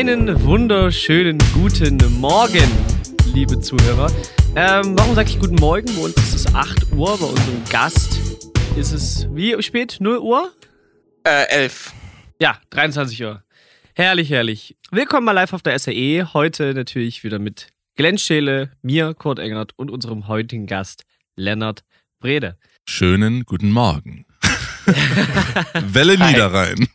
Einen wunderschönen guten Morgen, liebe Zuhörer. Ähm, warum sage ich guten Morgen? Bei uns ist es 8 Uhr, bei unserem Gast ist es wie spät? 0 Uhr? Äh, 11. Ja, 23 Uhr. Herrlich, herrlich. Willkommen mal live auf der SAE. Heute natürlich wieder mit Glenn Scheele, mir, Kurt Engert und unserem heutigen Gast Lennart Brede. Schönen guten Morgen. Welle Niederrhein.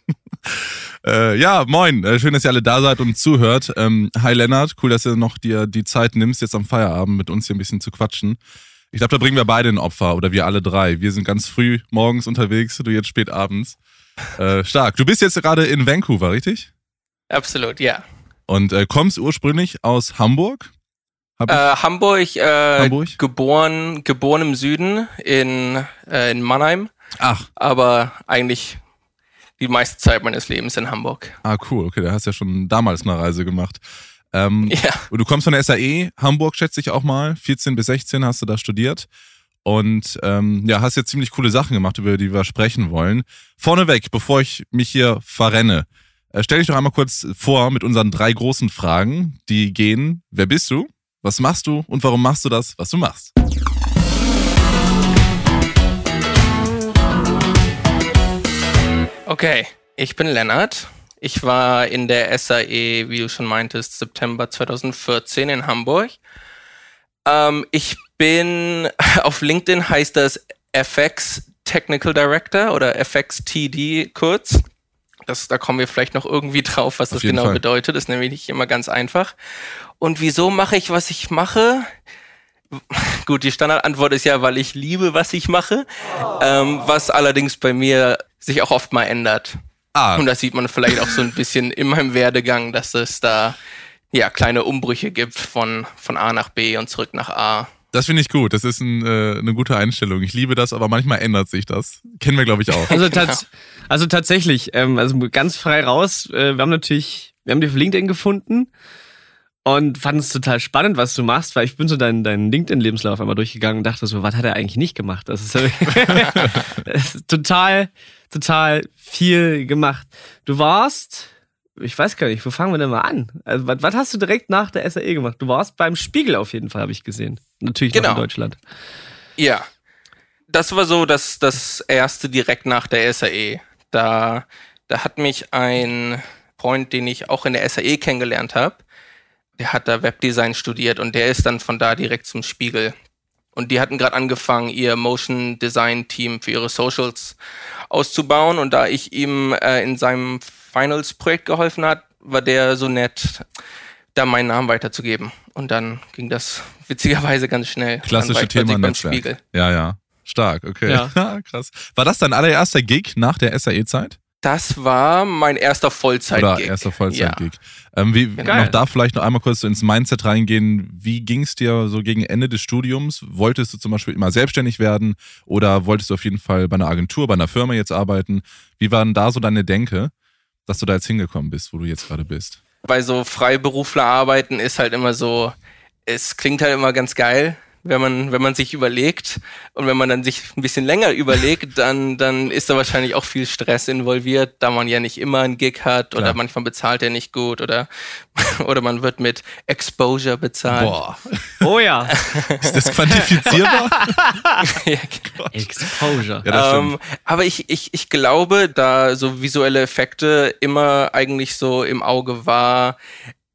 Äh, ja, moin. Äh, schön, dass ihr alle da seid und zuhört. Ähm, hi Lennart, cool, dass du noch dir die Zeit nimmst, jetzt am Feierabend mit uns hier ein bisschen zu quatschen. Ich glaube, da bringen wir beide ein Opfer oder wir alle drei. Wir sind ganz früh morgens unterwegs, du jetzt spät abends. Äh, stark. Du bist jetzt gerade in Vancouver, richtig? Absolut, ja. Und äh, kommst ursprünglich aus Hamburg? Äh, Hamburg, äh, Hamburg, geboren, geboren im Süden in, äh, in Mannheim. Ach. Aber eigentlich die meiste Zeit meines Lebens in Hamburg. Ah, cool. Okay, da hast du ja schon damals eine Reise gemacht. Ähm, ja. Und du kommst von der SAE, Hamburg schätze ich auch mal. 14 bis 16 hast du da studiert. Und ähm, ja, hast jetzt ziemlich coole Sachen gemacht, über die wir sprechen wollen. Vorneweg, bevor ich mich hier verrenne, äh, stell dich doch einmal kurz vor mit unseren drei großen Fragen, die gehen, wer bist du, was machst du und warum machst du das, was du machst? Okay, ich bin Lennart. Ich war in der SAE, wie du schon meintest, September 2014 in Hamburg. Ähm, ich bin auf LinkedIn heißt das FX Technical Director oder FXTD kurz. Das, da kommen wir vielleicht noch irgendwie drauf, was das genau Fall. bedeutet. Das ist nämlich nicht immer ganz einfach. Und wieso mache ich, was ich mache? Gut, die Standardantwort ist ja, weil ich liebe, was ich mache. Ähm, was allerdings bei mir sich auch oft mal ändert. Ah. Und das sieht man vielleicht auch so ein bisschen in meinem Werdegang, dass es da ja kleine Umbrüche gibt von, von A nach B und zurück nach A. Das finde ich gut. Das ist ein, äh, eine gute Einstellung. Ich liebe das, aber manchmal ändert sich das. Kennen wir, glaube ich, auch. Also, tats also tatsächlich, ähm, also ganz frei raus. Äh, wir haben natürlich, wir haben dich auf LinkedIn gefunden und fand es total spannend, was du machst, weil ich bin so deinen, deinen LinkedIn-Lebenslauf einmal durchgegangen und dachte so, was hat er eigentlich nicht gemacht? Das ist, das ist total, total viel gemacht. Du warst, ich weiß gar nicht, wo fangen wir denn mal an? Also, was, was hast du direkt nach der SAE gemacht? Du warst beim Spiegel auf jeden Fall, habe ich gesehen. Natürlich genau. noch in Deutschland. Ja. Das war so das, das erste direkt nach der SAE. Da, da hat mich ein Freund, den ich auch in der SAE kennengelernt habe, der hat da Webdesign studiert und der ist dann von da direkt zum Spiegel. Und die hatten gerade angefangen, ihr Motion Design Team für ihre Socials auszubauen. Und da ich ihm äh, in seinem Finals-Projekt geholfen hat, war der so nett, da meinen Namen weiterzugeben. Und dann ging das witzigerweise ganz schnell. Klassische Thema Netzwerk. Spiegel. Ja, ja. Stark, okay. Ja. Krass. War das dein allererster Gig nach der SAE-Zeit? Das war mein erster Vollzeit-Gig. Oder erster Vollzeit-Gig. Ja. Ähm, wie, noch da vielleicht noch einmal kurz ins Mindset reingehen. Wie ging es dir so gegen Ende des Studiums? Wolltest du zum Beispiel immer selbstständig werden oder wolltest du auf jeden Fall bei einer Agentur, bei einer Firma jetzt arbeiten? Wie war denn da so deine Denke, dass du da jetzt hingekommen bist, wo du jetzt gerade bist? Bei so Freiberufler arbeiten ist halt immer so, es klingt halt immer ganz geil, wenn man, wenn man sich überlegt und wenn man dann sich ein bisschen länger überlegt, dann, dann ist da wahrscheinlich auch viel Stress involviert, da man ja nicht immer einen Gig hat oder Klar. manchmal bezahlt er nicht gut oder, oder man wird mit Exposure bezahlt. Boah. Oh ja. ist das quantifizierbar? ja, Exposure. Ja, ähm, aber ich, ich, ich glaube, da so visuelle Effekte immer eigentlich so im Auge war,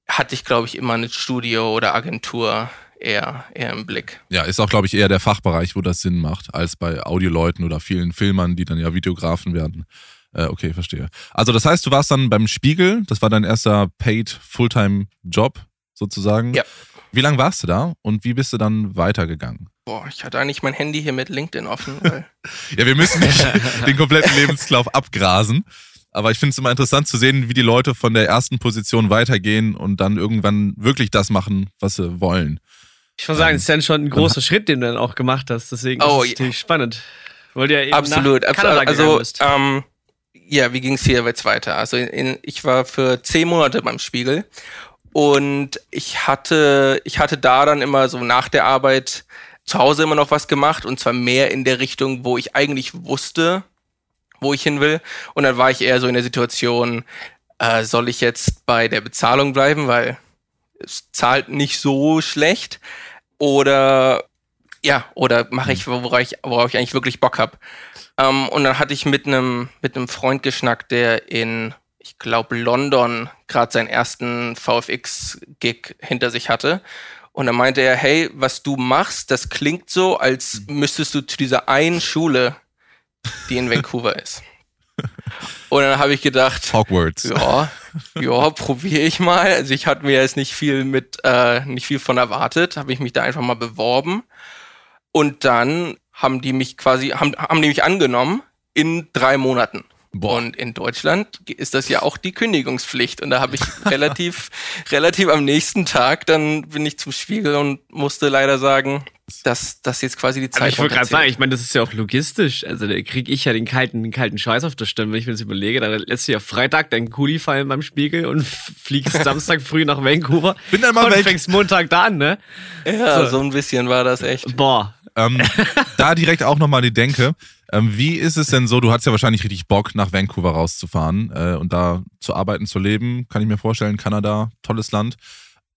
hatte ich, glaube ich, immer ein Studio oder Agentur eher, eher im Blick. Ja, ist auch, glaube ich, eher der Fachbereich, wo das Sinn macht, als bei Audioleuten oder vielen Filmern, die dann ja Videografen werden. Äh, okay, verstehe. Also das heißt, du warst dann beim Spiegel, das war dein erster Paid Fulltime-Job sozusagen. Ja. Wie lange warst du da und wie bist du dann weitergegangen? Boah, ich hatte eigentlich mein Handy hier mit LinkedIn offen. ja, wir müssen nicht den kompletten Lebenslauf abgrasen. Aber ich finde es immer interessant zu sehen, wie die Leute von der ersten Position weitergehen und dann irgendwann wirklich das machen, was sie wollen. Ich muss sagen, es ist ja schon ein großer Schritt, den du dann auch gemacht hast. Deswegen oh, ist es natürlich spannend. Weil ja eben absolut. Nach Kanada also, ähm, ja, wie ging es hier jetzt weiter? Also in, ich war für zehn Monate beim Spiegel und ich hatte, ich hatte da dann immer so nach der Arbeit zu Hause immer noch was gemacht und zwar mehr in der Richtung, wo ich eigentlich wusste, wo ich hin will. Und dann war ich eher so in der Situation, äh, soll ich jetzt bei der Bezahlung bleiben, weil es zahlt nicht so schlecht oder ja, oder mache ich, worauf ich, worauf ich eigentlich wirklich Bock habe. Ähm, und dann hatte ich mit einem mit Freund geschnackt, der in, ich glaube, London gerade seinen ersten VFX-Gig hinter sich hatte. Und dann meinte er, hey, was du machst, das klingt so, als müsstest du zu dieser einen Schule, die in Vancouver ist. Und dann habe ich gedacht, Hogwarts. Ja, ja, probiere ich mal. Also ich hatte mir jetzt nicht viel mit, äh, nicht viel von erwartet, habe ich mich da einfach mal beworben. Und dann haben die mich quasi, haben, haben die mich angenommen in drei Monaten. Boah. Und in Deutschland ist das ja auch die Kündigungspflicht. Und da habe ich relativ, relativ am nächsten Tag, dann bin ich zum Spiegel und musste leider sagen, dass das jetzt quasi die Zeit ist. ich wollte gerade sagen, ich meine, das ist ja auch logistisch. Also da kriege ich ja den kalten, den kalten Scheiß auf der Stirn, wenn ich mir das überlege. Da lässt du ja Freitag deinen Kuli fallen beim Spiegel und fliegst Samstag früh nach Vancouver. Bin dann mal und weg. fängst Montag da an, ne? Ja, so. so ein bisschen war das echt. Boah. Ähm, da direkt auch nochmal die Denke. Ähm, wie ist es denn so? Du hast ja wahrscheinlich richtig Bock, nach Vancouver rauszufahren äh, und da zu arbeiten, zu leben. Kann ich mir vorstellen. Kanada, tolles Land.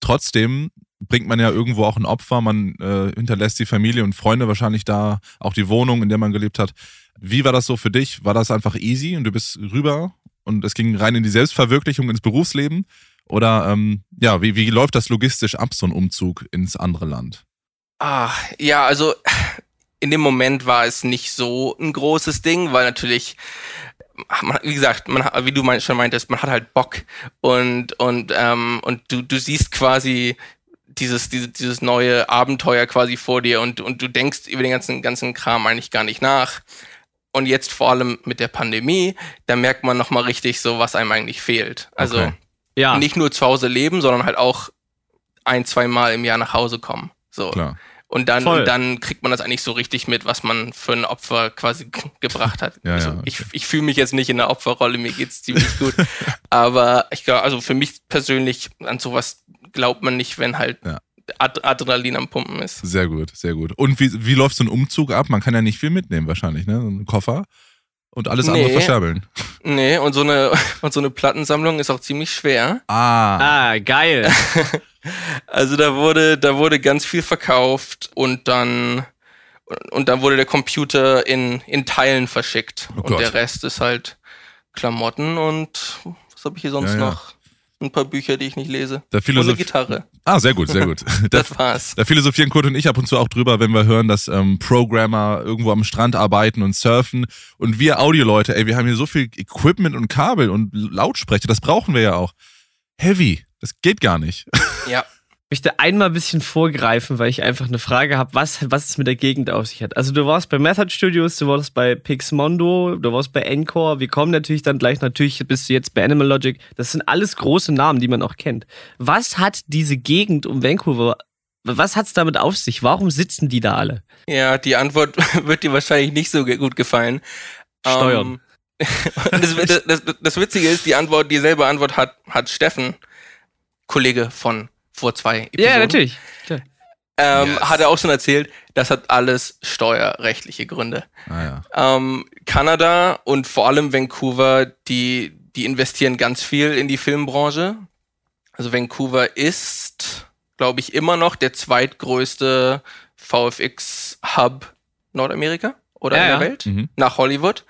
Trotzdem bringt man ja irgendwo auch ein Opfer. Man äh, hinterlässt die Familie und Freunde wahrscheinlich da, auch die Wohnung, in der man gelebt hat. Wie war das so für dich? War das einfach easy und du bist rüber und es ging rein in die Selbstverwirklichung, ins Berufsleben? Oder ähm, ja, wie, wie läuft das logistisch ab, so ein Umzug ins andere Land? Ah, ja, also in dem Moment war es nicht so ein großes Ding, weil natürlich, man, wie gesagt, man, wie du schon meintest, man hat halt Bock und und ähm, und du du siehst quasi dieses, dieses, dieses neue Abenteuer quasi vor dir und, und du denkst über den ganzen, ganzen Kram eigentlich gar nicht nach. Und jetzt vor allem mit der Pandemie, da merkt man nochmal richtig so, was einem eigentlich fehlt. Also okay. ja. nicht nur zu Hause leben, sondern halt auch ein, zwei Mal im Jahr nach Hause kommen. So. Klar. Und dann, und dann kriegt man das eigentlich so richtig mit, was man für ein Opfer quasi gebracht hat. ja, also ja, okay. Ich, ich fühle mich jetzt nicht in der Opferrolle, mir geht's ziemlich gut. Aber ich glaube, also für mich persönlich an sowas glaubt man nicht, wenn halt ja. Adrenalin am Pumpen ist. Sehr gut, sehr gut. Und wie, wie läuft so ein Umzug ab? Man kann ja nicht viel mitnehmen wahrscheinlich, ne? Ein Koffer und alles nee. andere verscherbeln. Nee, und so eine und so eine Plattensammlung ist auch ziemlich schwer. Ah. Ah, geil. Also da wurde da wurde ganz viel verkauft und dann und dann wurde der Computer in in Teilen verschickt oh und der Rest ist halt Klamotten und was habe ich hier sonst ja, ja. noch? ein paar Bücher, die ich nicht lese. Da und eine Gitarre. Ah, sehr gut, sehr gut. das da, war's. Da philosophieren Kurt und ich ab und zu auch drüber, wenn wir hören, dass ähm, Programmer irgendwo am Strand arbeiten und surfen. Und wir Audioleute, ey, wir haben hier so viel Equipment und Kabel und Lautsprecher, das brauchen wir ja auch. Heavy, das geht gar nicht. Ja möchte einmal ein bisschen vorgreifen, weil ich einfach eine Frage habe, was, was es mit der Gegend auf sich hat. Also du warst bei Method Studios, du warst bei Pixmondo, du warst bei Encore, wir kommen natürlich dann gleich, natürlich bist du jetzt bei Animal Logic. Das sind alles große Namen, die man auch kennt. Was hat diese Gegend um Vancouver, was hat es damit auf sich? Warum sitzen die da alle? Ja, die Antwort wird dir wahrscheinlich nicht so gut gefallen. Steuern. Um, ähm, das, das, das, Witzige ist, die Antwort, dieselbe Antwort hat, hat Steffen, Kollege von vor zwei Episoden. Ja, natürlich. Ähm, yes. Hat er auch schon erzählt, das hat alles steuerrechtliche Gründe. Ah, ja. ähm, Kanada und vor allem Vancouver, die, die investieren ganz viel in die Filmbranche. Also Vancouver ist, glaube ich, immer noch der zweitgrößte VFX-Hub Nordamerika oder ja, in der ja. Welt, mhm. nach Hollywood.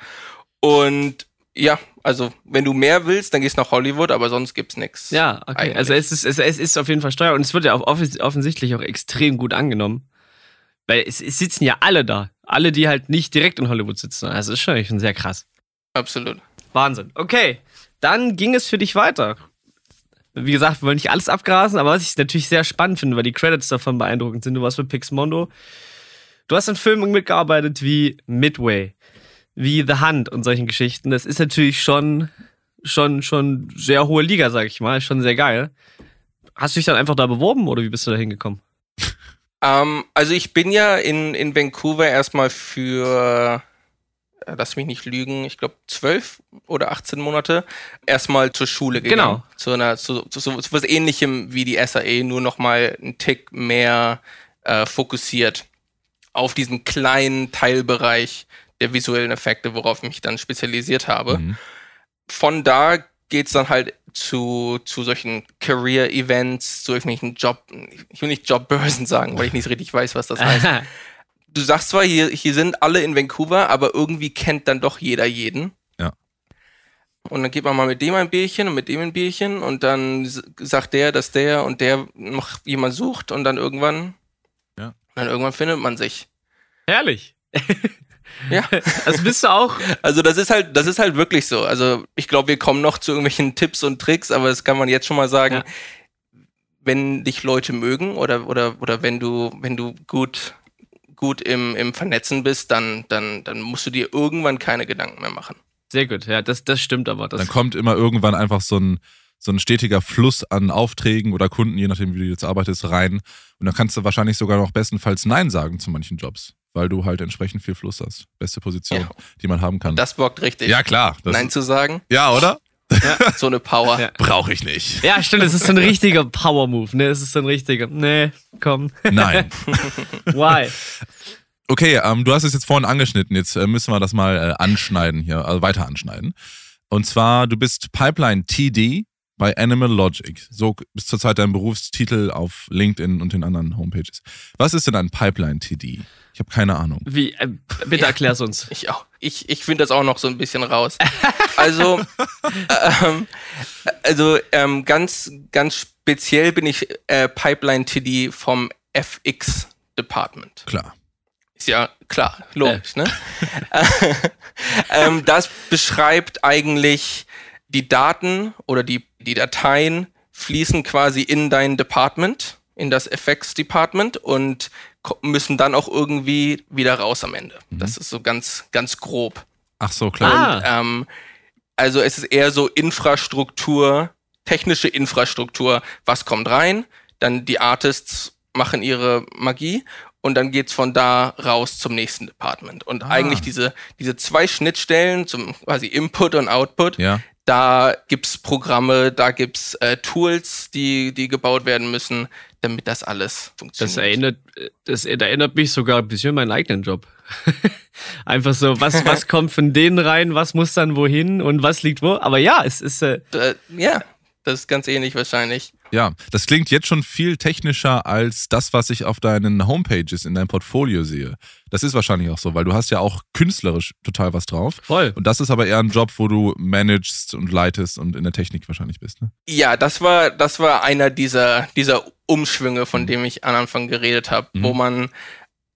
Und ja, also wenn du mehr willst, dann gehst du nach Hollywood, aber sonst gibt's nichts. Ja, okay. Eigentlich. Also es ist, es, es ist auf jeden Fall Steuer und es wird ja auch offensichtlich auch extrem gut angenommen. Weil es, es sitzen ja alle da. Alle, die halt nicht direkt in Hollywood sitzen. Also es ist schon, schon sehr krass. Absolut. Wahnsinn. Okay, dann ging es für dich weiter. Wie gesagt, wir wollen nicht alles abgrasen, aber was ich natürlich sehr spannend finde, weil die Credits davon beeindruckend sind. Du warst bei Pixmondo. Du hast in Filmen mitgearbeitet wie Midway wie The Hunt und solchen Geschichten. Das ist natürlich schon, schon, schon sehr hohe Liga, sag ich mal. Schon sehr geil. Hast du dich dann einfach da beworben oder wie bist du da hingekommen? Ähm, also ich bin ja in, in Vancouver erstmal für, äh, lass mich nicht lügen, ich glaube zwölf oder 18 Monate erstmal zur Schule gegangen. Genau. Zu einer, zu, zu, zu, zu was ähnlichem wie die SAE, nur nochmal einen Tick mehr äh, fokussiert auf diesen kleinen Teilbereich der visuellen Effekte, worauf ich mich dann spezialisiert habe. Mhm. Von da geht's dann halt zu, zu solchen Career-Events, zu irgendwelchen Job, ich will nicht Jobbörsen sagen, weil ich nicht richtig weiß, was das heißt. du sagst zwar, hier, hier sind alle in Vancouver, aber irgendwie kennt dann doch jeder jeden. Ja. Und dann geht man mal mit dem ein Bierchen und mit dem ein Bierchen und dann sagt der, dass der und der noch jemand sucht und dann irgendwann, ja. dann irgendwann findet man sich. Herrlich. Ja. Also bist du auch. Also das ist halt, das ist halt wirklich so. Also ich glaube, wir kommen noch zu irgendwelchen Tipps und Tricks, aber das kann man jetzt schon mal sagen. Ja. Wenn dich Leute mögen oder, oder, oder wenn du, wenn du gut, gut im, im Vernetzen bist, dann, dann, dann musst du dir irgendwann keine Gedanken mehr machen. Sehr gut, ja, das, das stimmt aber. Das dann kommt immer irgendwann einfach so ein, so ein stetiger Fluss an Aufträgen oder Kunden, je nachdem, wie du jetzt arbeitest, rein. Und dann kannst du wahrscheinlich sogar noch bestenfalls Nein sagen zu manchen Jobs weil du halt entsprechend viel Fluss hast. Beste Position, ja. die man haben kann. Das bockt richtig. Ja, klar. Nein zu sagen. Ja, oder? Ja, so eine Power. Ja. Brauche ich nicht. Ja, stimmt, es ist so ein richtiger Power-Move, ne? Es ist so ein richtiger. Nee, komm. Nein. Why? Okay, ähm, du hast es jetzt vorhin angeschnitten. Jetzt äh, müssen wir das mal äh, anschneiden hier, also weiter anschneiden. Und zwar, du bist Pipeline TD bei Animal Logic. So ist zurzeit dein Berufstitel auf LinkedIn und den anderen Homepages. Was ist denn ein Pipeline TD? Ich habe keine Ahnung. Wie? Äh, bitte ja, erklär's uns. Ich auch. Ich, ich finde das auch noch so ein bisschen raus. also, ähm, also ähm, ganz, ganz speziell bin ich äh, Pipeline TD vom FX Department. Klar. Ist ja klar, logisch, äh. ne? ähm, das beschreibt eigentlich die Daten oder die, die Dateien fließen quasi in dein Department, in das FX Department und müssen dann auch irgendwie wieder raus am Ende. Mhm. Das ist so ganz, ganz grob. Ach so, klar. Und, ähm, also es ist eher so Infrastruktur, technische Infrastruktur. Was kommt rein? Dann die Artists machen ihre Magie und dann geht's von da raus zum nächsten Department. Und ah. eigentlich diese, diese zwei Schnittstellen zum quasi Input und Output, ja. Da gibt's Programme, da gibt's äh, Tools, die, die gebaut werden müssen, damit das alles funktioniert. Das erinnert, das erinnert mich sogar ein bisschen an meinen eigenen Job. Einfach so, was, was kommt von denen rein, was muss dann wohin und was liegt wo. Aber ja, es ist. Äh, ja, das ist ganz ähnlich wahrscheinlich. Ja, das klingt jetzt schon viel technischer als das, was ich auf deinen Homepages in deinem Portfolio sehe. Das ist wahrscheinlich auch so, weil du hast ja auch künstlerisch total was drauf. Voll. Und das ist aber eher ein Job, wo du managst und leitest und in der Technik wahrscheinlich bist, ne? Ja, das war, das war einer dieser, dieser Umschwünge, von mhm. dem ich am Anfang geredet habe, mhm. wo man,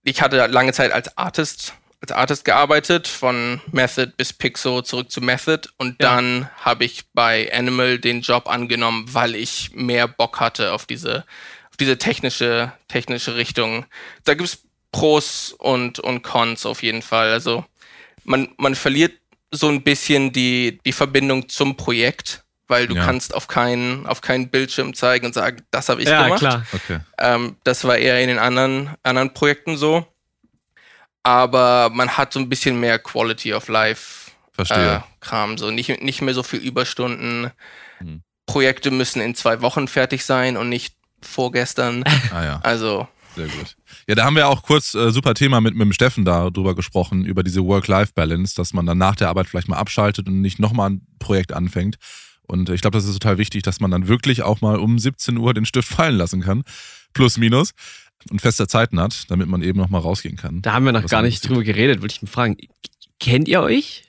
ich hatte lange Zeit als Artist als Artist gearbeitet, von Method bis Pixo zurück zu Method und ja. dann habe ich bei Animal den Job angenommen, weil ich mehr Bock hatte auf diese, auf diese technische, technische Richtung. Da gibt's Pros und, und Cons auf jeden Fall. Also man, man verliert so ein bisschen die, die Verbindung zum Projekt, weil du ja. kannst auf keinen, auf keinen Bildschirm zeigen und sagen, das habe ich ja, gemacht. Klar. Okay. Ähm, das war eher in den anderen, anderen Projekten so aber man hat so ein bisschen mehr Quality of Life. Äh, Kram, so nicht, nicht mehr so viel Überstunden. Hm. Projekte müssen in zwei Wochen fertig sein und nicht vorgestern. Ah ja. Also. Sehr gut. Ja, da haben wir auch kurz äh, super Thema mit, mit dem Steffen darüber gesprochen, über diese Work-Life-Balance, dass man dann nach der Arbeit vielleicht mal abschaltet und nicht nochmal ein Projekt anfängt. Und ich glaube, das ist total wichtig, dass man dann wirklich auch mal um 17 Uhr den Stift fallen lassen kann. Plus, minus und feste Zeiten hat, damit man eben noch mal rausgehen kann. Da haben wir noch gar nicht drüber geredet, wollte ich mal fragen. Kennt ihr euch?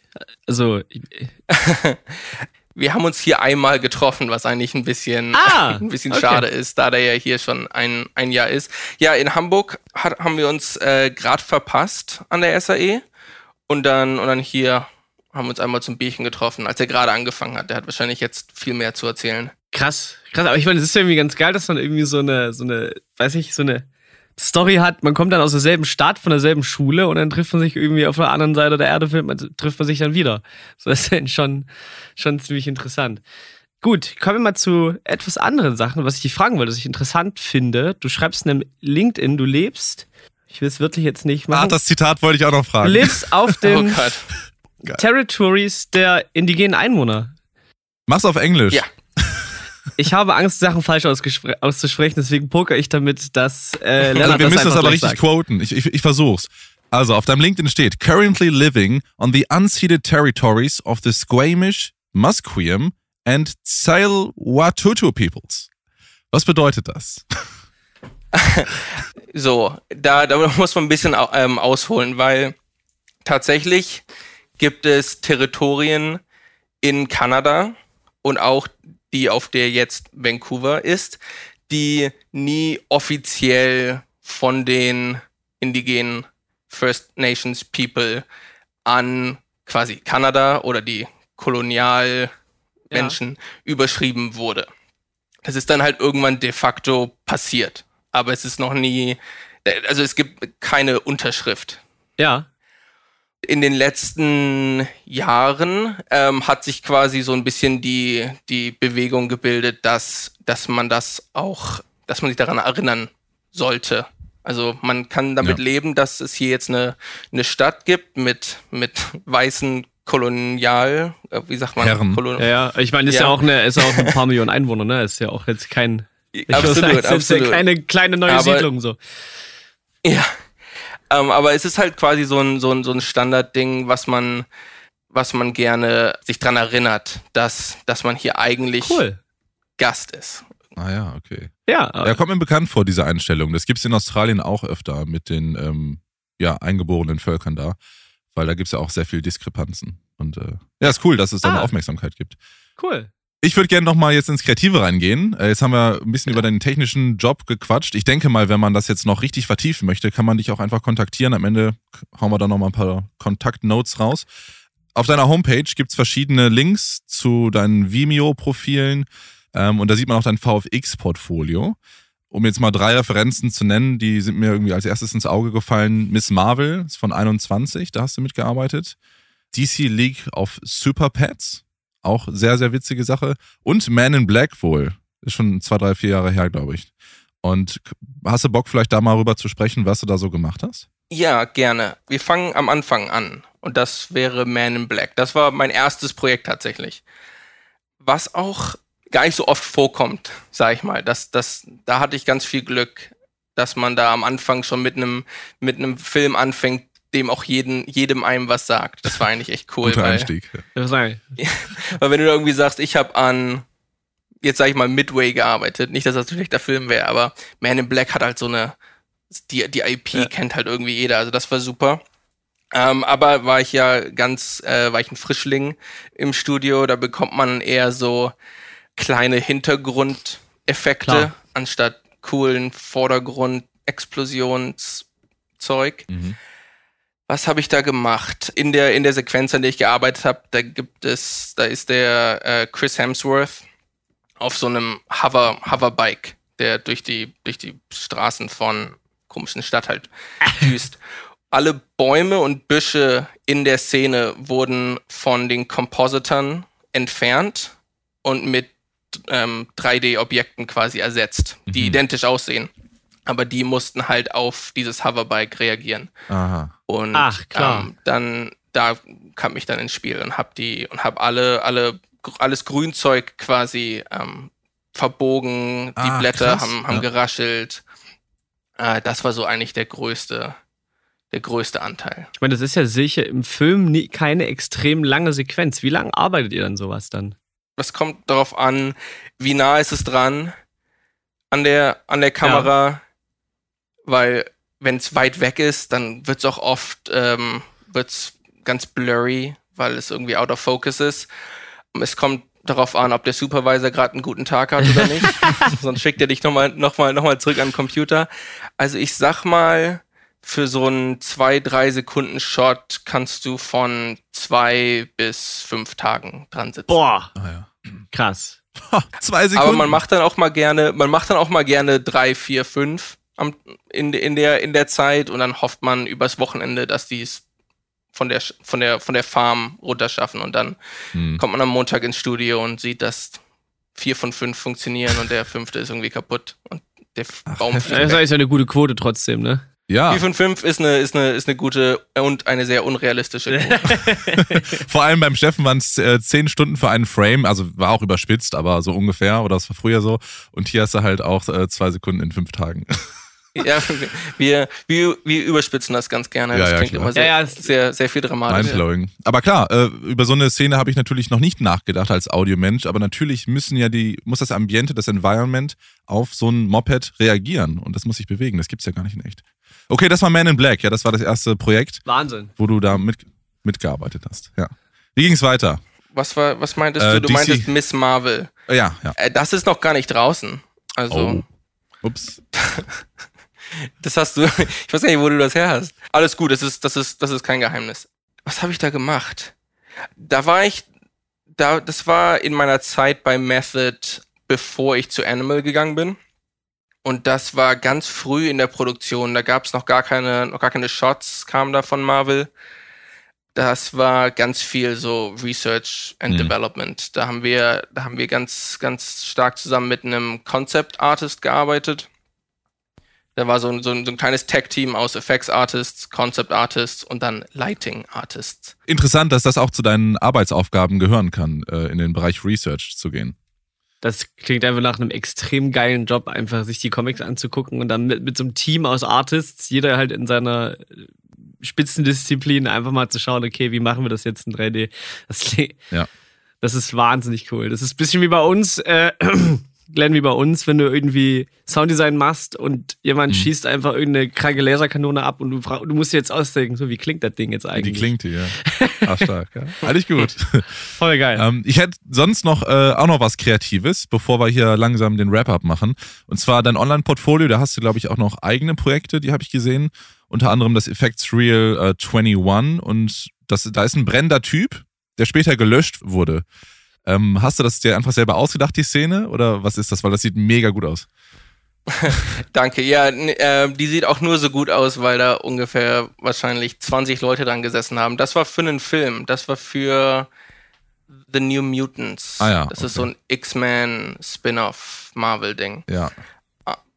Also wir haben uns hier einmal getroffen, was eigentlich ein bisschen, ah, ein bisschen okay. schade ist, da der ja hier schon ein, ein Jahr ist. Ja, in Hamburg hat, haben wir uns äh, gerade verpasst an der SAE und dann, und dann hier haben wir uns einmal zum Bierchen getroffen, als er gerade angefangen hat. Der hat wahrscheinlich jetzt viel mehr zu erzählen. Krass, krass. Aber ich meine, es ist irgendwie ganz geil, dass man irgendwie so eine, so eine, weiß ich, so eine Story hat, man kommt dann aus derselben Stadt, von derselben Schule und dann trifft man sich irgendwie auf der anderen Seite der Erde, trifft man sich dann wieder. So das ist schon, schon ziemlich interessant. Gut, kommen wir mal zu etwas anderen Sachen, was ich dich fragen wollte, was ich interessant finde. Du schreibst in einem LinkedIn, du lebst, ich will es wirklich jetzt nicht machen. Ah, das Zitat wollte ich auch noch fragen. Du lebst auf den oh Territories der indigenen Einwohner. Mach's auf Englisch. Ja. Ich habe Angst, Sachen falsch auszusprechen, deswegen poker ich damit, dass äh, Lennart also Wir müssen das aber richtig sagt. quoten. Ich, ich, ich versuch's. Also auf deinem LinkedIn steht, currently living on the unceded territories of the Squamish, Musqueam and Tsile-Watutu Peoples. Was bedeutet das? so, da, da muss man ein bisschen ähm, ausholen, weil tatsächlich gibt es Territorien in Kanada und auch die, auf der jetzt Vancouver ist, die nie offiziell von den indigenen First Nations People an quasi Kanada oder die Kolonialmenschen ja. überschrieben wurde. Das ist dann halt irgendwann de facto passiert. Aber es ist noch nie, also es gibt keine Unterschrift. Ja. In den letzten Jahren ähm, hat sich quasi so ein bisschen die, die Bewegung gebildet, dass, dass man das auch, dass man sich daran erinnern sollte. Also man kann damit ja. leben, dass es hier jetzt eine, eine Stadt gibt mit, mit weißen Kolonial, äh, wie sagt man? Herren. Kolon ja, ja, ich meine, ist ja. ja auch eine, ist auch ein paar Millionen Einwohner, ne? Ist ja auch jetzt kein, absolut, sagen, ist absolut. ja keine kleine neue aber, Siedlung so. Ja, ähm, aber es ist halt quasi so ein, so ein, so ein Standardding, was man, was man gerne sich dran erinnert, dass, dass man hier eigentlich cool. Gast ist. Ah ja, okay. Ja. Ja, kommt mir bekannt vor, diese Einstellung. Das gibt es in Australien auch öfter mit den ähm, ja, eingeborenen Völkern da, weil da gibt es ja auch sehr viel Diskrepanzen. Und äh, ja, ist cool, dass es da ah. eine Aufmerksamkeit gibt. Cool. Ich würde gerne nochmal jetzt ins Kreative reingehen. Äh, jetzt haben wir ein bisschen über deinen technischen Job gequatscht. Ich denke mal, wenn man das jetzt noch richtig vertiefen möchte, kann man dich auch einfach kontaktieren. Am Ende hauen wir da nochmal ein paar Kontaktnotes raus. Auf deiner Homepage gibt es verschiedene Links zu deinen Vimeo-Profilen ähm, und da sieht man auch dein VFX-Portfolio. Um jetzt mal drei Referenzen zu nennen, die sind mir irgendwie als erstes ins Auge gefallen. Miss Marvel ist von 21, da hast du mitgearbeitet. DC League of Super Pets auch sehr, sehr witzige Sache. Und Man in Black wohl. Ist schon zwei, drei, vier Jahre her, glaube ich. Und hast du Bock, vielleicht da mal rüber zu sprechen, was du da so gemacht hast? Ja, gerne. Wir fangen am Anfang an. Und das wäre Man in Black. Das war mein erstes Projekt tatsächlich. Was auch gar nicht so oft vorkommt, sag ich mal. Das, das, da hatte ich ganz viel Glück, dass man da am Anfang schon mit einem mit einem Film anfängt, dem auch jeden, jedem einem was sagt. Das war eigentlich echt cool. Guter weil, Einstieg. Ja. weil wenn du irgendwie sagst, ich habe an, jetzt sage ich mal, Midway gearbeitet, nicht, dass das ein schlechter Film wäre, aber Man in Black hat halt so eine, die, die IP ja. kennt halt irgendwie jeder, also das war super. Ähm, aber war ich ja ganz, äh, war ich ein Frischling im Studio, da bekommt man eher so kleine Hintergrundeffekte Klar. anstatt coolen Vordergrund-Explosionszeug. Mhm was habe ich da gemacht? In der, in der Sequenz, an der ich gearbeitet habe, da gibt es, da ist der äh, Chris Hemsworth auf so einem Hover, Hoverbike, der durch die, durch die Straßen von komischen Stadt halt düst. Alle Bäume und Büsche in der Szene wurden von den Kompositern entfernt und mit ähm, 3D-Objekten quasi ersetzt, die mhm. identisch aussehen aber die mussten halt auf dieses Hoverbike reagieren. Aha. Und Ach, klar. Ähm, dann da kam ich dann ins Spiel und hab die und hab alle alle alles Grünzeug quasi ähm, verbogen, die ah, Blätter krass. haben, haben ja. geraschelt. Äh, das war so eigentlich der größte der größte Anteil. Ich meine, das ist ja sicher im Film nie, keine extrem lange Sequenz. Wie lange arbeitet ihr dann sowas dann? Es kommt darauf an, wie nah ist es dran an der an der Kamera. Ja weil wenn es weit weg ist, dann wird es auch oft ähm, wird's ganz blurry, weil es irgendwie out of focus ist. Es kommt darauf an, ob der Supervisor gerade einen guten Tag hat oder nicht. Sonst schickt er dich nochmal noch mal, noch mal zurück an den Computer. Also ich sag mal, für so einen zwei, drei Sekunden Shot kannst du von zwei bis fünf Tagen dran sitzen. Boah, ah, ja. krass. zwei Sekunden. Aber man macht dann auch mal gerne, man macht dann auch mal gerne drei, vier, fünf am, in, in, der, in der Zeit und dann hofft man übers Wochenende, dass die es von der, von, der, von der Farm runterschaffen und dann hm. kommt man am Montag ins Studio und sieht, dass vier von fünf funktionieren und der fünfte ist irgendwie kaputt und der Ach, Baum fliegt. Das ist ja eine gute Quote trotzdem, ne? Ja. 4 von 5 ist eine, ist, eine, ist eine gute und eine sehr unrealistische Quote. Vor allem beim Steffen waren es äh, 10 Stunden für einen Frame, also war auch überspitzt, aber so ungefähr, oder das war früher so. Und hier hast du halt auch äh, zwei Sekunden in fünf Tagen. ja, wir, wir, wir überspitzen das ganz gerne. Ja, das ja, klingt klar. immer sehr, Ja, ja, sehr, sehr viel dramatisch. Mindblowing. Aber klar, äh, über so eine Szene habe ich natürlich noch nicht nachgedacht als Audiomensch, aber natürlich müssen ja die, muss das Ambiente, das Environment auf so ein Moped reagieren und das muss sich bewegen. Das gibt's ja gar nicht in echt. Okay, das war Man in Black, ja, das war das erste Projekt, Wahnsinn. wo du da mit, mitgearbeitet hast. Ja. Wie ging's weiter? Was, war, was meintest Äh, du? Du DC. meintest Miss Marvel. Ja, ja. Äh, das ist noch gar nicht draußen. Also, Oh. Ups. das hast du, ich weiß gar nicht, wo du das her hast. Alles gut, das ist, das ist, das ist kein Geheimnis. Was habe ich da gemacht? Da war ich, da, das war in meiner Zeit bei Method, bevor ich zu Animal gegangen bin. Und das war ganz früh in der Produktion. Da gab es noch gar keine, noch gar keine Shots, kamen da von Marvel. Das war ganz viel so Research and Mhm. Development. Da haben wir, da haben wir ganz, ganz stark zusammen mit einem Concept Artist gearbeitet. Da war so ein, so ein, so ein kleines Tech-Team aus Effects Artists, Concept Artists und dann Lighting Artists. Interessant, dass das auch zu deinen Arbeitsaufgaben gehören kann, äh, in den Bereich Research zu gehen. Das klingt einfach nach einem extrem geilen Job, einfach sich die Comics anzugucken und dann mit, mit so einem Team aus Artists, jeder halt in seiner Spitzendisziplin einfach mal zu schauen, okay, wie machen wir das jetzt in 3D? Das, Ja. das ist wahnsinnig cool. Das ist ein bisschen wie bei uns, äh, Glenn, wie bei uns, wenn du irgendwie Sounddesign machst und jemand Mhm. schießt einfach irgendeine kranke Laserkanone ab und du, du musst dir jetzt ausdenken, so wie klingt das Ding jetzt Die eigentlich? klingt die, ja. Ah, stark, ja. Eigentlich gut. Voll geil. Ähm, ich hätte sonst noch äh, auch noch was Kreatives, bevor wir hier langsam den Wrap-up machen. Und zwar dein Online-Portfolio, da hast du, glaube ich, auch noch eigene Projekte, die habe ich gesehen. Unter anderem das Effects Real äh, 21 und das, da ist ein brennender Typ, der später gelöscht wurde. Ähm, hast du das dir einfach selber ausgedacht, die Szene? Oder was ist das? Weil das sieht mega gut aus. Danke. Ja, äh, die sieht auch nur so gut aus, weil da ungefähr wahrscheinlich 20 Leute dran gesessen haben. Das war für einen Film. Das war für The New Mutants. Ah ja, Das ist okay. so ein X-Men Spin-off Marvel-Ding. Ja.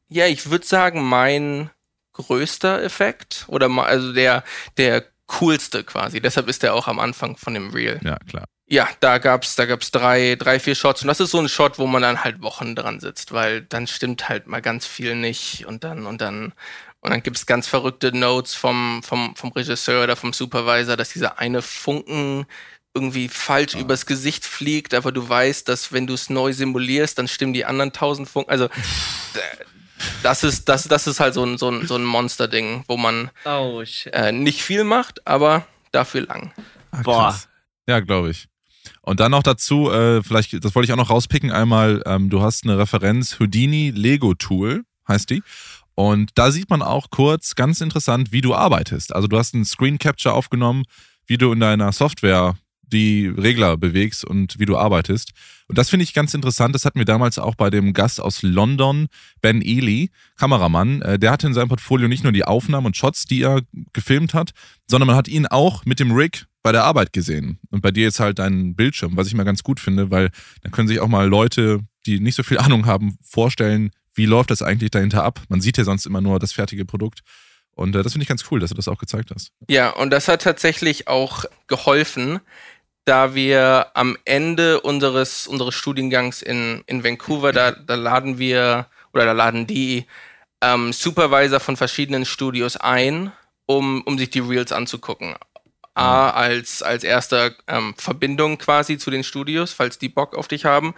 Ja, ich würde sagen, mein größter Effekt oder also der, der coolste quasi. Deshalb ist der auch am Anfang von dem Reel. Ja, klar. Ja, da gab's, da gab's drei, drei, vier Shots und das ist so ein Shot, wo man dann halt Wochen dran sitzt, weil dann stimmt halt mal ganz viel nicht und dann und dann und dann gibt's ganz verrückte Notes vom vom vom Regisseur oder vom Supervisor, dass dieser eine Funken irgendwie falsch übers Gesicht fliegt, aber du weißt, dass wenn du es neu simulierst, dann stimmen die anderen tausend Funken. Also das ist das das ist halt so ein so ein so ein Monster-Ding, wo man oh, äh, nicht viel macht, aber dafür lang. Ah, Boah. Ja, glaube ich. Und dann noch dazu, äh, vielleicht, das wollte ich auch noch rauspicken, einmal, ähm, du hast eine Referenz Houdini Lego Tool, heißt die. Und da sieht man auch kurz, ganz interessant, wie du arbeitest. Also du hast einen Screen Capture aufgenommen, wie du in deiner Software die Regler bewegst und wie du arbeitest. Und das finde ich ganz interessant. Das hatten wir damals auch bei dem Gast aus London, Ben Ely, Kameramann. Äh, Der hatte in seinem Portfolio nicht nur die Aufnahmen und Shots, die er gefilmt hat, sondern man hat ihn auch mit dem Rig bei der Arbeit gesehen. Und bei dir jetzt halt deinen Bildschirm, was ich mal ganz gut finde, weil dann können sich auch mal Leute, die nicht so viel Ahnung haben, vorstellen, wie läuft das eigentlich dahinter ab. Man sieht ja sonst immer nur das fertige Produkt. Und äh, das finde ich ganz cool, dass du das auch gezeigt hast. Ja, und das hat tatsächlich auch geholfen, da wir am Ende unseres, unseres Studiengangs in, in Vancouver, da, da laden wir oder da laden die ähm, Supervisor von verschiedenen Studios ein, um, um sich die Reels anzugucken. A, als, als erster ähm, Verbindung quasi zu den Studios, falls die Bock auf dich haben.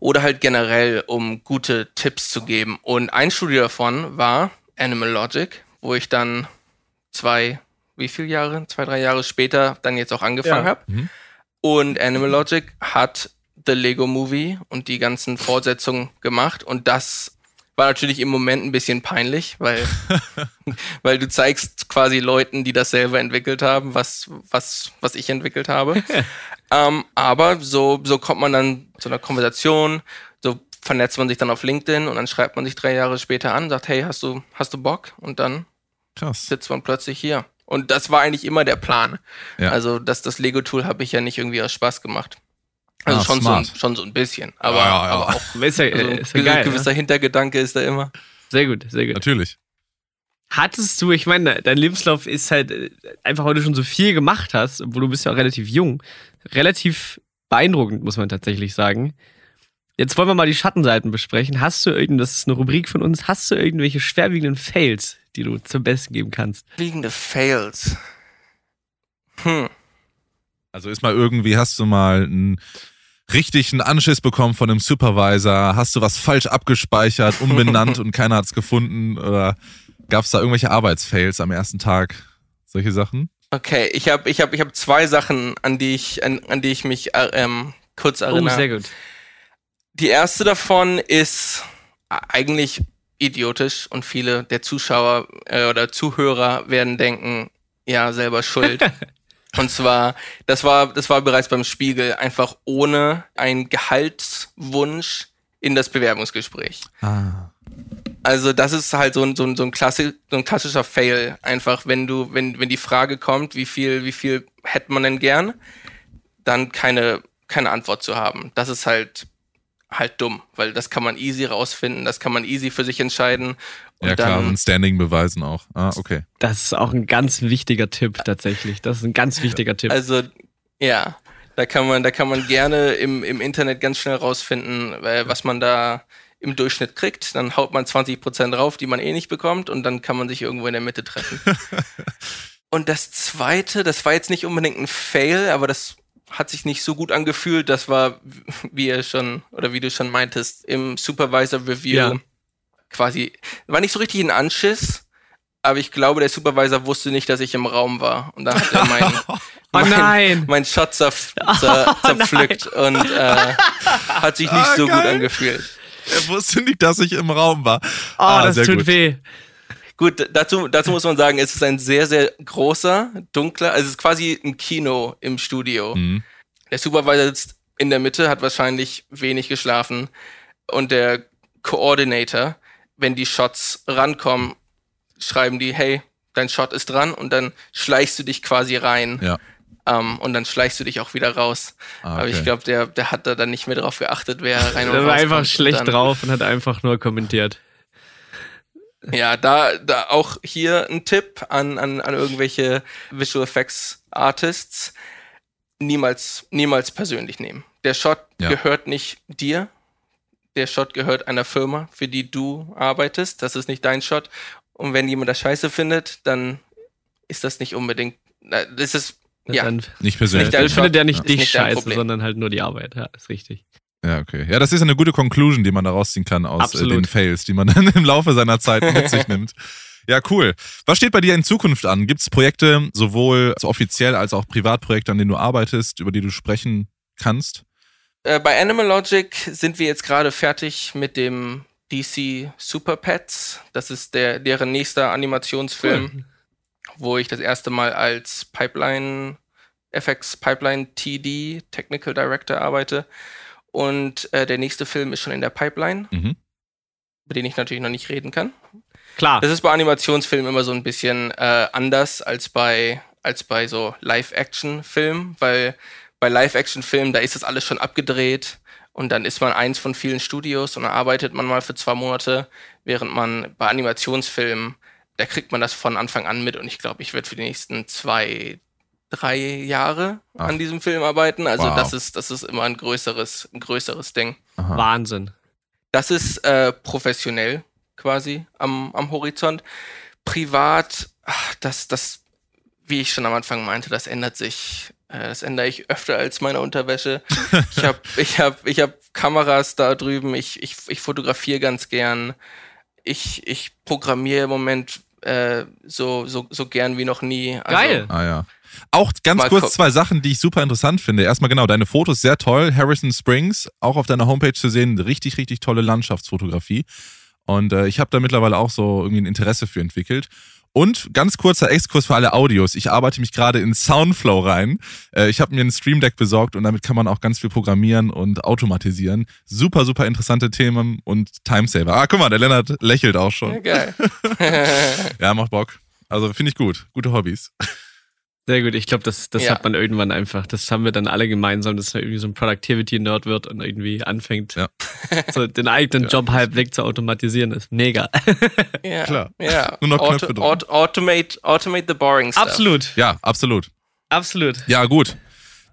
Oder halt generell, um gute Tipps zu geben. Und ein Studio davon war Animal Logic, wo ich dann zwei, wie viele Jahre? Zwei, drei Jahre später dann jetzt auch angefangen Ja. habe. Mhm. Und Animal Logic hat The Lego Movie und die ganzen Fortsetzungen gemacht. Und das war natürlich im Moment ein bisschen peinlich, weil, weil du zeigst quasi Leuten, die das selber entwickelt haben, was, was, was ich entwickelt habe. ähm, aber so, so kommt man dann zu einer Konversation, so vernetzt man sich dann auf LinkedIn und dann schreibt man sich drei Jahre später an, sagt, hey, hast du, hast du Bock? Und dann Krass. sitzt man plötzlich hier. Und das war eigentlich immer der Plan. Ja. Also das, das Lego-Tool habe ich ja nicht irgendwie aus Spaß gemacht. Also Ah, schon, so ein, schon so ein bisschen. Aber, Ja, ja, ja. aber auch Ist ja, also ist ja ein geil. gewisser Ne? Hintergedanke ist da immer. Sehr gut, sehr gut. Natürlich. Hattest du, ich meine, dein Lebenslauf ist halt äh, einfach, weil du schon so viel gemacht hast, obwohl du bist ja auch relativ jung, relativ beeindruckend, muss man tatsächlich sagen. Jetzt wollen wir mal die Schattenseiten besprechen. Hast du irgend, das ist eine Rubrik von uns, hast du irgendwelche schwerwiegenden Fails, die du zum Besten geben kannst? Schwerwiegende Fails. Hm. Also ist mal irgendwie, hast du mal einen richtigen Anschiss bekommen von einem Supervisor? Hast du was falsch abgespeichert, umbenannt und keiner hat es gefunden? Oder gab es da irgendwelche Arbeitsfails am ersten Tag? Solche Sachen? Okay, ich habe ich hab, ich hab zwei Sachen, an die ich, an, an die ich mich äh, ähm, kurz erinnere. Oh, sehr gut. Die erste davon ist eigentlich idiotisch und viele der Zuschauer äh, oder Zuhörer werden denken, ja, selber schuld. und zwar, das war, das war bereits beim Spiegel einfach ohne einen Gehaltswunsch in das Bewerbungsgespräch. Ah. Also das ist halt so ein, so ein, so ein, so ein klassischer Fail. Einfach, wenn du, wenn, wenn die Frage kommt, wie viel, wie viel hätte man denn gern, dann keine, keine Antwort zu haben. Das ist halt halt dumm, weil das kann man easy rausfinden, das kann man easy für sich entscheiden. ja klar, und Standing beweisen auch. Ah, okay. Das ist auch ein ganz wichtiger Tipp tatsächlich. Das ist ein ganz wichtiger Tipp. Also ja, da kann man, da kann man gerne im, im Internet ganz schnell rausfinden, äh, was man da im Durchschnitt kriegt. Dann haut man 20% drauf, die man eh nicht bekommt, und dann kann man sich irgendwo in der Mitte treffen. und das zweite, das war jetzt nicht unbedingt ein Fail, aber das hat sich nicht so gut angefühlt. Das war, wie ihr schon, oder wie du schon meintest, im Supervisor Review ja. quasi, war nicht so richtig ein Anschiss, aber ich glaube, der Supervisor wusste nicht, dass ich im Raum war. Und dann hat er mein, oh mein, nein. mein Shot zerf zer zerpflückt oh und äh, hat sich nicht ah, so geil. gut angefühlt. Er wusste nicht, dass ich im Raum war. Oh, ah, das tut gut. weh. Gut, dazu, dazu muss man sagen, es ist ein sehr, sehr großer, dunkler, also es ist quasi ein Kino im Studio. Mhm. Der Supervisor sitzt in der Mitte, hat wahrscheinlich wenig geschlafen und der Coordinator, wenn die Shots rankommen, schreiben die, hey, dein Shot ist dran und dann schleichst du dich quasi rein. Ja. Um, und dann schleichst du dich auch wieder raus. Ah, okay. Aber ich glaube, der, der hat da dann nicht mehr drauf geachtet, wer rein und Der war einfach schlecht drauf und hat einfach nur kommentiert. Ja, da, da auch hier ein Tipp an, an, an irgendwelche Visual Effects Artists. Niemals, niemals persönlich nehmen. Der Shot ja. gehört nicht dir. Der Shot gehört einer Firma, für die du arbeitest. Das ist nicht dein Shot. Und wenn jemand das scheiße findet, dann ist das nicht unbedingt, das ist, ja. Dann nicht persönlich. Nicht findet der nicht dich nicht scheiße, sondern halt nur die Arbeit. Ja, ist richtig. Ja, okay. Ja, das ist eine gute Conclusion, die man da rausziehen kann aus äh, den Fails, die man dann im Laufe seiner Zeit mit sich nimmt. Ja, cool. Was steht bei dir in Zukunft an? Gibt es Projekte, sowohl offiziell als auch Privatprojekte, an denen du arbeitest, über die du sprechen kannst? Äh, bei Animal Logic sind wir jetzt gerade fertig mit dem DC Super Pets. Das ist der, deren nächster Animationsfilm, cool. wo ich das erste Mal als Pipeline, FX Pipeline TD, Technical Director arbeite. Und äh, der nächste Film ist schon in der Pipeline, mhm. über den ich natürlich noch nicht reden kann. Klar. Das ist bei Animationsfilmen immer so ein bisschen äh, anders als bei, als bei so Live-Action-Filmen, weil bei Live-Action-Filmen, da ist das alles schon abgedreht und dann ist man eins von vielen Studios und dann arbeitet man mal für zwei Monate, während man bei Animationsfilmen, da kriegt man das von Anfang an mit und ich glaube, ich werde für die nächsten zwei, drei Jahre Ach. an diesem Film arbeiten. Also wow. das ist, das ist immer ein größeres, ein größeres Ding. Aha. Wahnsinn. Das ist äh, professionell quasi am, am Horizont. Privat, ach, das, das, wie ich schon am Anfang meinte, das ändert sich. Äh, das ändere ich öfter als meine Unterwäsche. Ich habe ich hab, ich hab Kameras da drüben, ich, ich, ich fotografiere ganz gern. Ich, ich programmiere im Moment äh, so, so, so gern wie noch nie. Also, Geil. Ah ja. Auch ganz Mal kurz zwei Sachen, die ich super interessant finde. Erstmal genau, deine Fotos sehr toll. Harrison Springs, auch auf deiner Homepage zu sehen, richtig, richtig tolle Landschaftsfotografie. Und äh, ich habe da mittlerweile auch so irgendwie ein Interesse für entwickelt. Und ganz kurzer Exkurs für alle Audios. Ich arbeite mich gerade in Soundflow rein. Äh, ich habe mir ein Stream Deck besorgt und damit kann man auch ganz viel programmieren und automatisieren. Super, super interessante Themen und Timesaver. Ah, guck mal, der Lennart lächelt auch schon. Geil. ja, macht Bock. Also finde ich gut. Gute Hobbys. Sehr gut, ich glaube, das, das ja. hat man irgendwann einfach. Das haben wir dann alle gemeinsam, dass man irgendwie so ein Productivity-Nerd wird und irgendwie anfängt, ja. so den eigenen ja. Job halb weg zu automatisieren. Das ist mega. Ja, klar. Ja. Nur noch Auto, Knöpfe Auto, automate, automate the boring stuff. Absolut. Ja, absolut. Absolut. Ja, gut.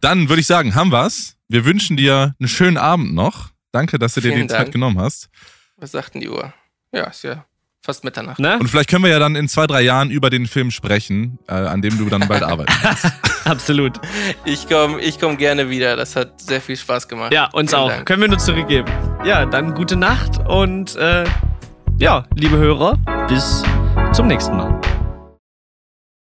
Dann würde ich sagen, haben wir's. Wir wünschen dir einen schönen Abend noch. Danke, dass du dir die Dank. Zeit genommen hast. Was sagt denn die Uhr? Ja, ist ja fast Mitternacht. Na? Und vielleicht können wir ja dann in zwei, drei Jahren über den Film sprechen, äh, an dem du dann bald arbeiten kannst. Absolut. Ich komme ich komm gerne wieder. Das hat sehr viel Spaß gemacht. Ja, uns Vielen auch. Dank. Können wir nur zurückgeben. Ja, dann gute Nacht und äh, ja, liebe Hörer, bis zum nächsten Mal.